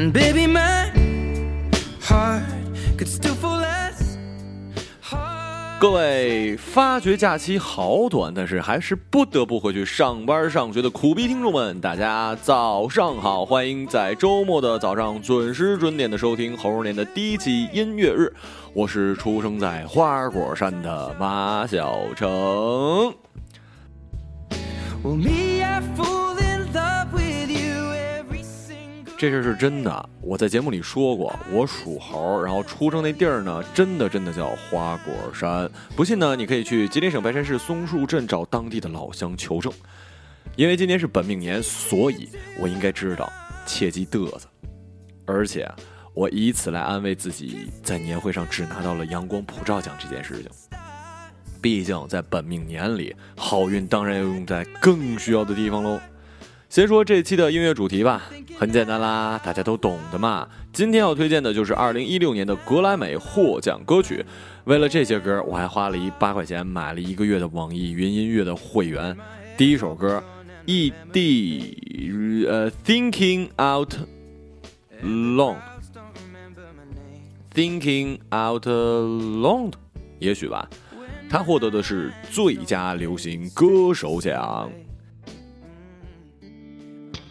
And baby, my heart could still fall less. 各位发觉假期好短，但是还是不得不回去上班上学的苦逼听众们，大家早上好！欢迎在周末的早上准时准点的收听猴儿年的第一期音乐日，我是出生在花果山的马小成。这事是真的，我在节目里说过，我属猴，然后出生那地儿呢，真的真的叫花果山。不信呢，你可以去吉林省白山市松树镇找当地的老乡求证。因为今年是本命年，所以我应该知道，切记嘚瑟。而且，我以此来安慰自己，在年会上只拿到了阳光普照奖这件事情。毕竟在本命年里，好运当然要用在更需要的地方喽。先说这期的音乐主题吧，很简单啦，大家都懂的嘛。今天要推荐的就是二零一六年的格莱美获奖歌曲。为了这些歌，我还花了一八块钱买了一个月的网易云音乐的会员。第一首歌，E.D. 呃，Thinking Out Loud，Thinking Out Loud，也许吧。他获得的是最佳流行歌手奖。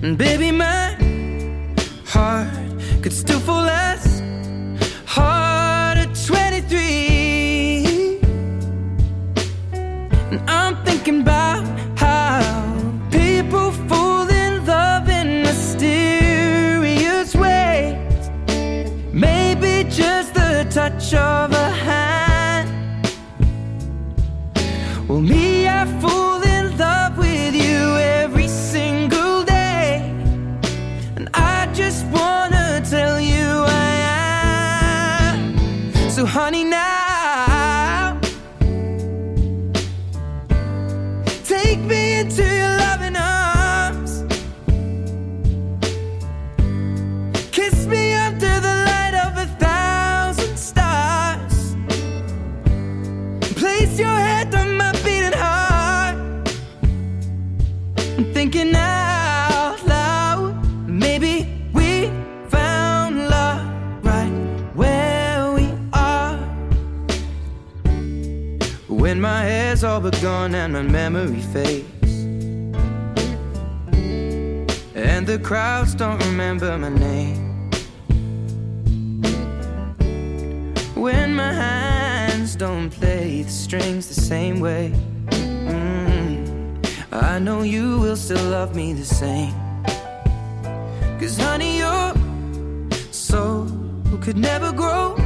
And baby, my heart could still fall less hard at 23. And I'm thinking about how people fall in love in mysterious ways. Maybe just the touch of a could never grow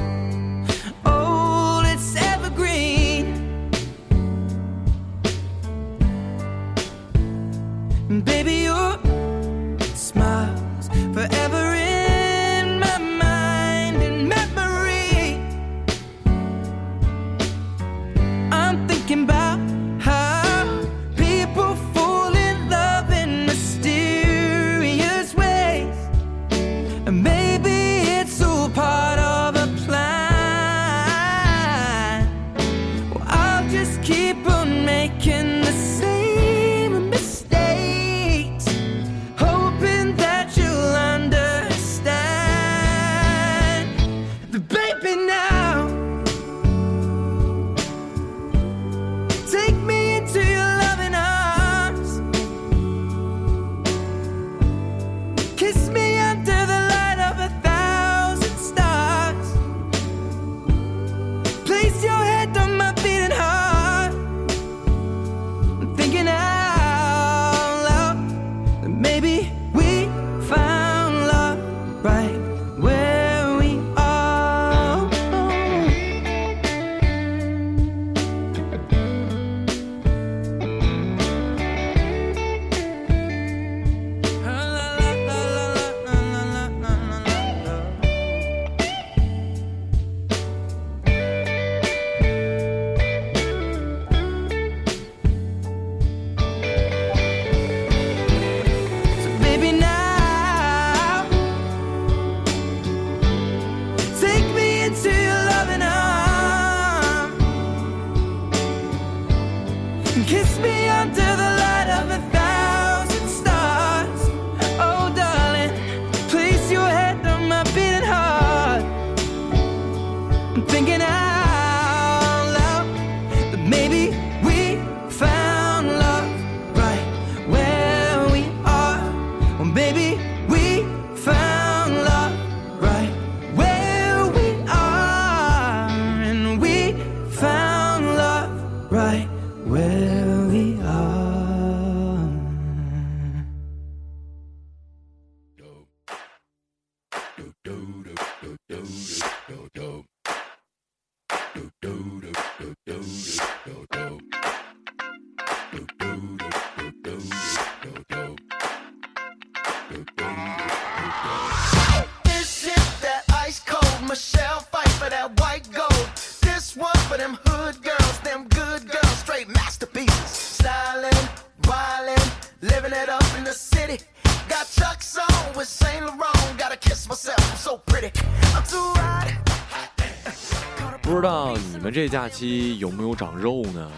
们这假期有没有长肉呢？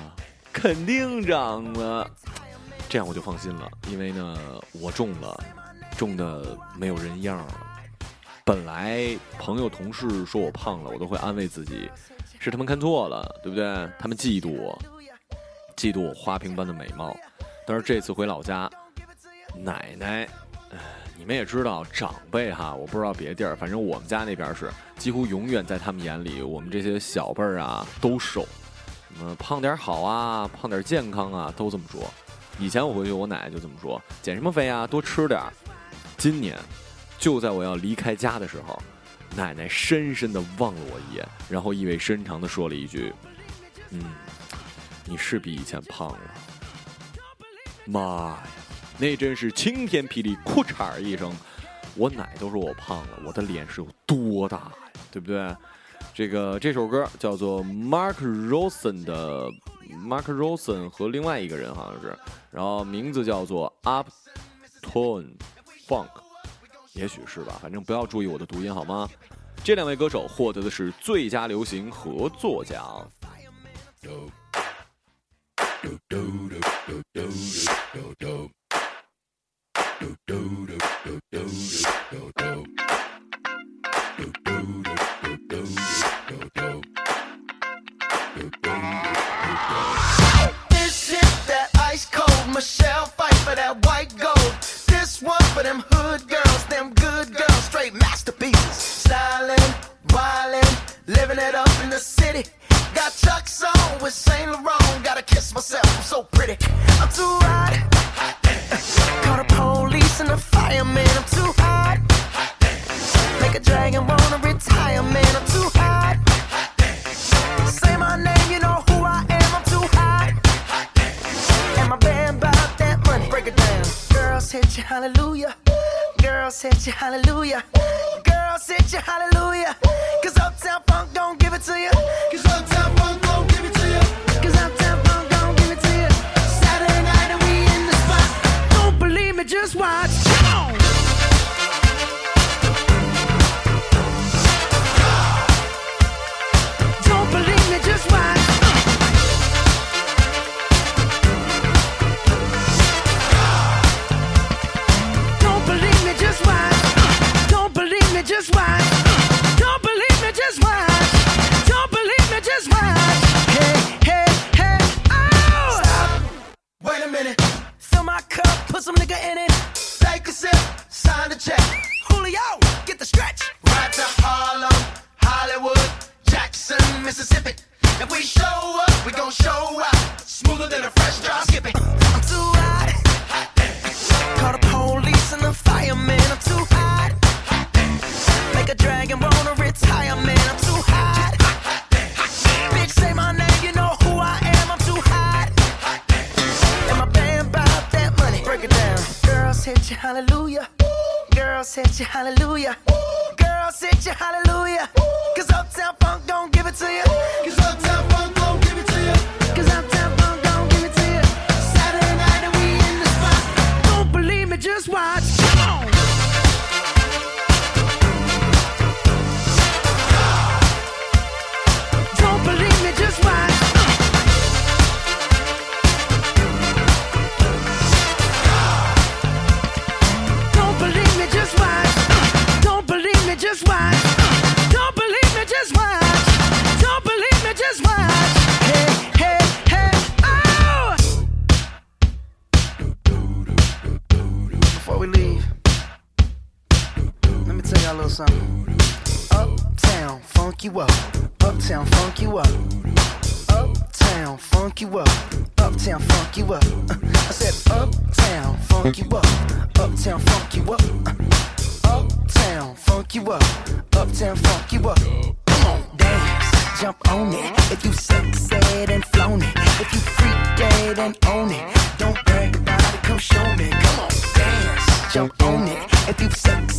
肯定长了，这样我就放心了，因为呢，我重了，重的没有人样了。本来朋友同事说我胖了，我都会安慰自己，是他们看错了，对不对？他们嫉妒我，嫉妒我花瓶般的美貌。但是这次回老家，奶奶，唉你们也知道，长辈哈，我不知道别地儿，反正我们家那边是，几乎永远在他们眼里，我们这些小辈儿啊都瘦，嗯，胖点好啊，胖点健康啊，都这么说。以前我回去，我奶奶就这么说，减什么肥啊，多吃点儿。今年，就在我要离开家的时候，奶奶深深的望了我一眼，然后意味深长的说了一句：“嗯，你是比以前胖了。”妈呀，那真是晴天霹雳，裤衩一声，我奶都说我胖了，我的脸是有多大呀，对不对？这个这首歌叫做 Mark Rosen 的 Mark Rosen 和另外一个人好像是，然后名字叫做 Uptone Funk，也许是吧，反正不要注意我的读音好吗？这两位歌手获得的是最佳流行合作奖。jump on it. If you've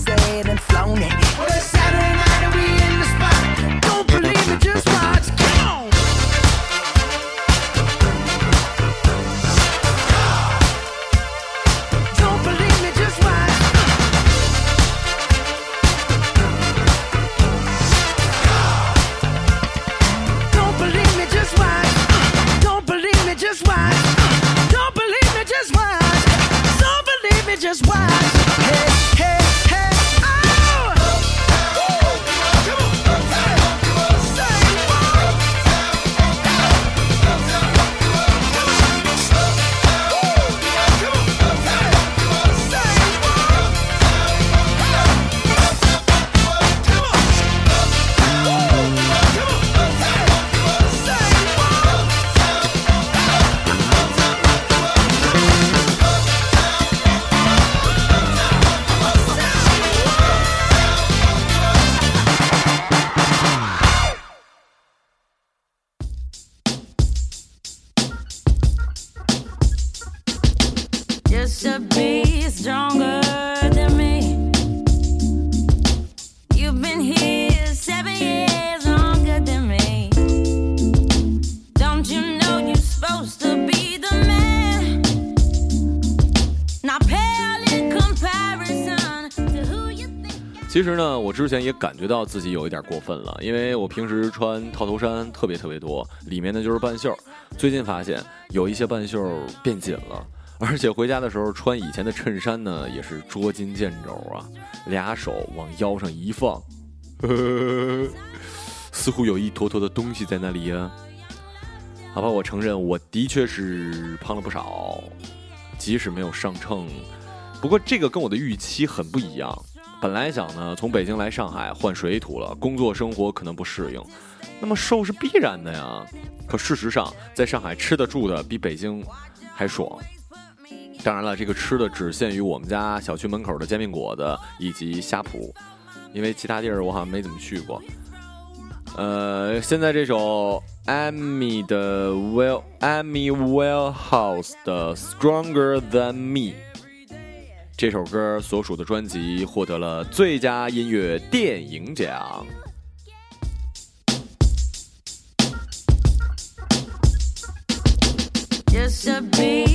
其实呢，我之前也感觉到自己有一点过分了，因为我平时穿套头衫特别特别多，里面呢就是半袖。最近发现有一些半袖变紧了，而且回家的时候穿以前的衬衫呢也是捉襟见肘啊，俩手往腰上一放，似乎有一坨坨的东西在那里呀。好吧，我承认我的确是胖了不少，即使没有上秤，不过这个跟我的预期很不一样。本来想呢，从北京来上海换水土了，工作生活可能不适应，那么瘦是必然的呀。可事实上，在上海吃的住的比北京还爽。当然了，这个吃的只限于我们家小区门口的煎饼果子以及虾脯，因为其他地儿我好像没怎么去过。呃，现在这首 Amy 的 Well Amy Wellhouse 的 Stronger Than Me 这首歌所属的专辑获得了最佳音乐电影奖。Just to be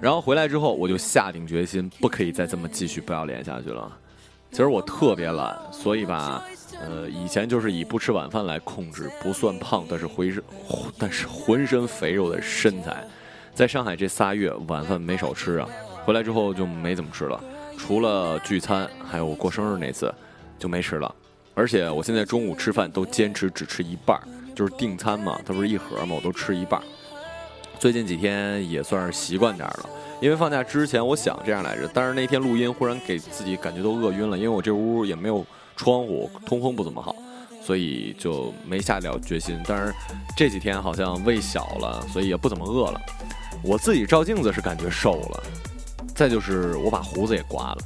然后回来之后，我就下定决心，不可以再这么继续不要脸下去了。其实我特别懒，所以吧，呃，以前就是以不吃晚饭来控制不算胖，但是浑身但是浑身肥肉的身材。在上海这仨月，晚饭没少吃啊。回来之后就没怎么吃了，除了聚餐，还有我过生日那次，就没吃了。而且我现在中午吃饭都坚持只吃一半，就是订餐嘛，它不是一盒嘛，我都吃一半。最近几天也算是习惯点儿了，因为放假之前我想这样来着，但是那天录音忽然给自己感觉都饿晕了，因为我这屋也没有窗户，通风不怎么好，所以就没下了决心。但是这几天好像胃小了，所以也不怎么饿了。我自己照镜子是感觉瘦了，再就是我把胡子也刮了，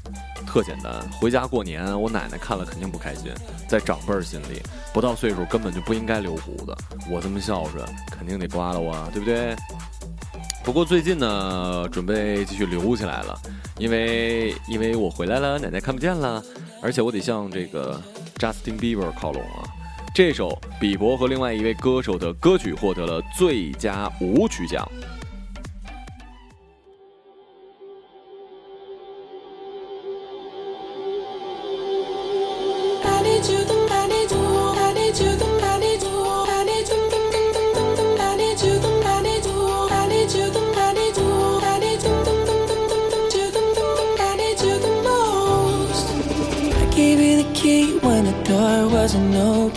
特简单。回家过年，我奶奶看了肯定不开心，在长辈儿心里，不到岁数根本就不应该留胡子。我这么孝顺，肯定得刮了我，对不对？不过最近呢，准备继续留起来了，因为因为我回来了，奶奶看不见了，而且我得向这个 Justin Bieber 靠拢啊。这首比伯和另外一位歌手的歌曲获得了最佳舞曲奖。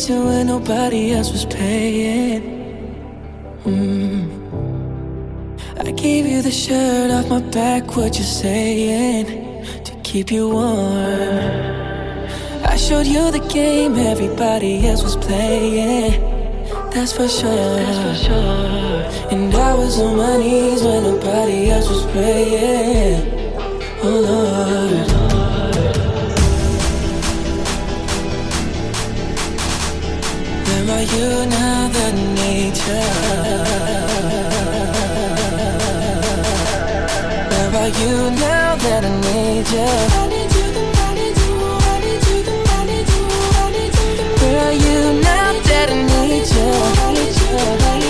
Attention when nobody else was paying. Mm. I gave you the shirt off my back, what you saying? To keep you warm. I showed you the game everybody else was playing. That's for sure. That's for sure. And I was on my knees when nobody else was praying. Oh Lord. Where are you now that I need you? I need you?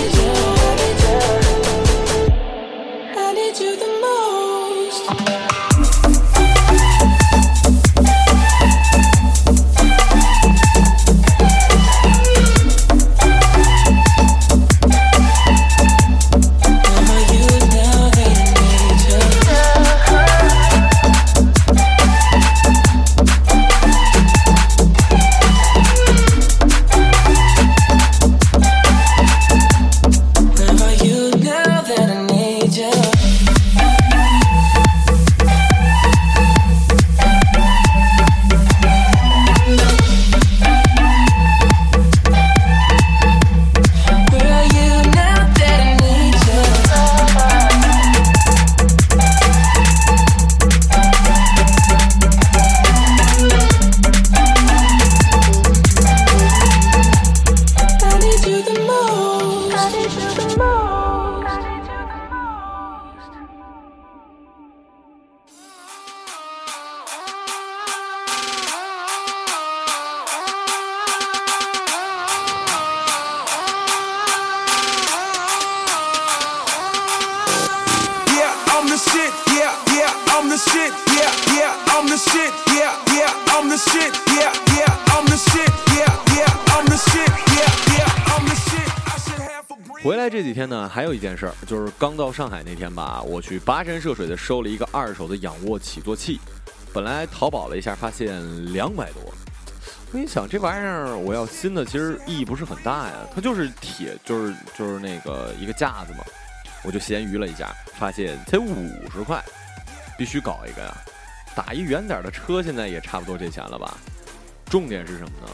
Shit, yeah, yeah, I'm the shit, yeah, yeah, I'm the shit, yeah, yeah, I'm the shit, yeah, yeah, I'm the shit, yeah, yeah, I'm the shit, yeah, yeah, I'm the shit. I should have a breeze. 回来这几天呢，还有一件事儿，就是刚到上海那天吧，我去跋山涉水的收了一个二手的仰卧起坐器，本来淘宝了一下，发现两百多。我一想，这玩意儿我要新的，其实意义不是很大呀，它就是铁，就是就是那个一个架子嘛。我就闲鱼了一下，发现才五十块，必须搞一个呀。打一远点儿的车，现在也差不多这钱了吧？重点是什么呢？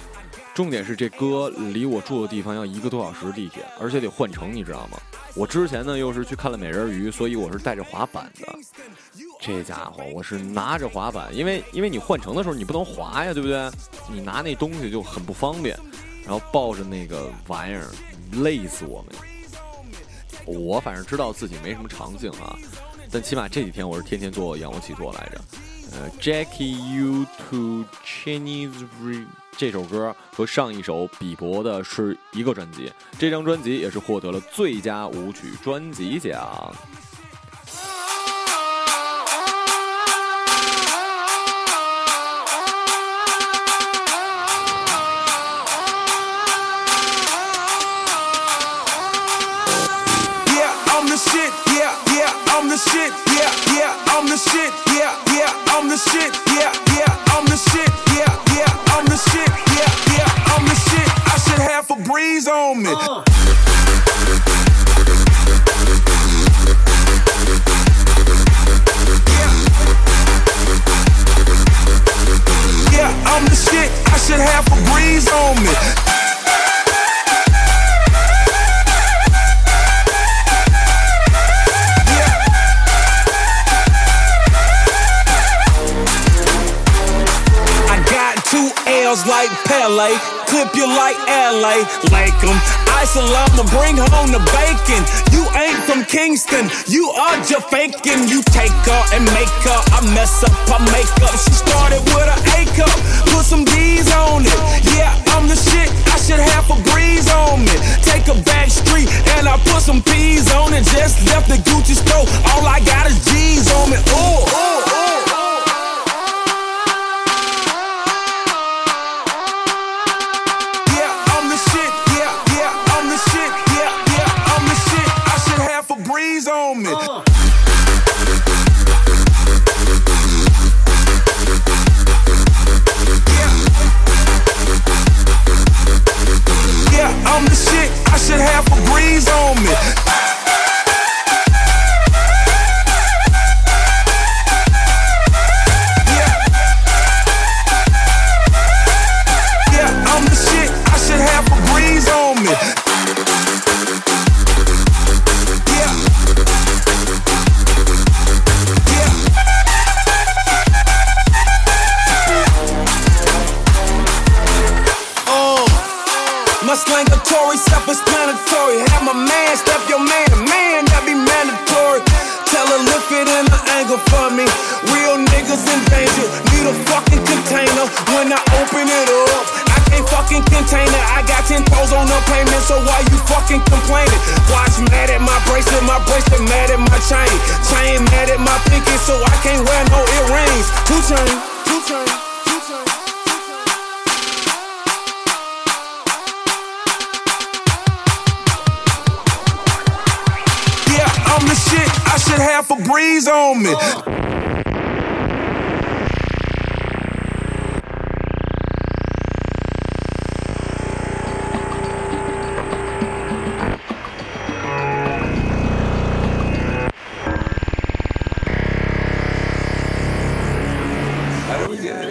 重点是这哥离我住的地方要一个多小时地铁，而且得换乘，你知道吗？我之前呢又是去看了美人鱼，所以我是带着滑板的。这家伙我是拿着滑板，因为因为你换乘的时候你不能滑呀，对不对？你拿那东西就很不方便，然后抱着那个玩意儿，累死我们。我反正知道自己没什么长性啊，但起码这几天我是天天做仰卧起坐来着。呃，Jackie You to Chinese Re 这首歌和上一首比伯的是一个专辑，这张专辑也是获得了最佳舞曲专辑奖。You like LA, like 'em. I salama, bring home the bacon. You ain't from Kingston, you are just faking. You take her and make her, I mess up her makeup. She started with an A cup, put some D's on it. Yeah, I'm the shit, I should have a breeze on me. Take a back street and I put some P's on it. Just left the Gucci store, all I got is G's on me. Ooh, ooh, ooh, I should have a breeze on me.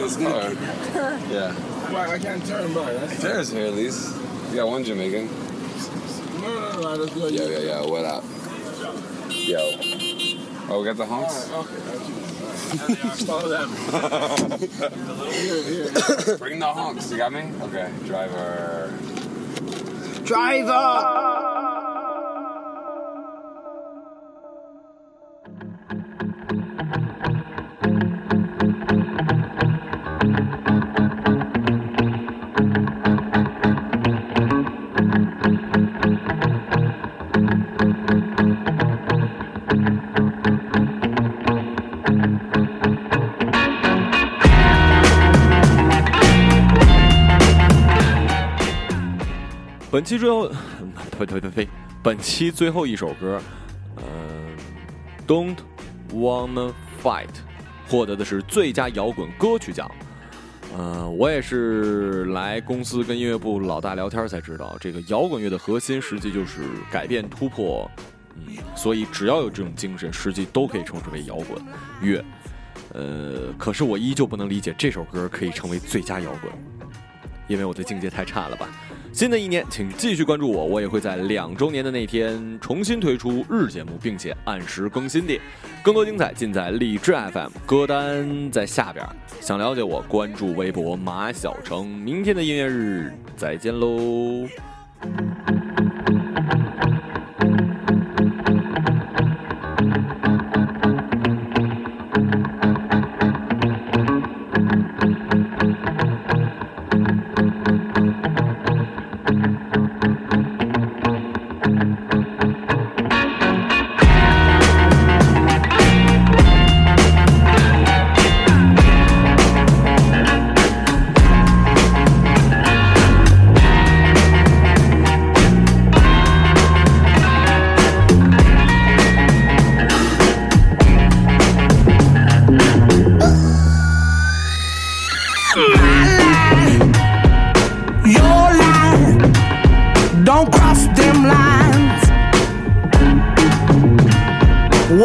Do we this car? Yeah. Why I can't turn by? That's There's here at least. We got one Jamaican. no, no, no. Let's go. Yo, yo, yo, what up? Yo. Oh, we got the honks? Okay. Follow them. here, here. Bring the honks. You got me? Okay. Driver. Driver. 本期最后，呸呸呸呸，本期最后一首歌，呃，Don't Wanna Fight，获得的是最佳摇滚歌曲奖。呃，我也是来公司跟音乐部老大聊天才知道，这个摇滚乐的核心实际就是改变、突破。嗯，所以只要有这种精神，实际都可以称之为摇滚乐。呃，可是我依旧不能理解这首歌可以成为最佳摇滚，因为我的境界太差了吧。新的一年，请继续关注我，我也会在两周年的那天重新推出日节目，并且按时更新的。更多精彩尽在荔枝 FM，歌单在下边。想了解我，关注微博马小成。明天的音乐日再见喽。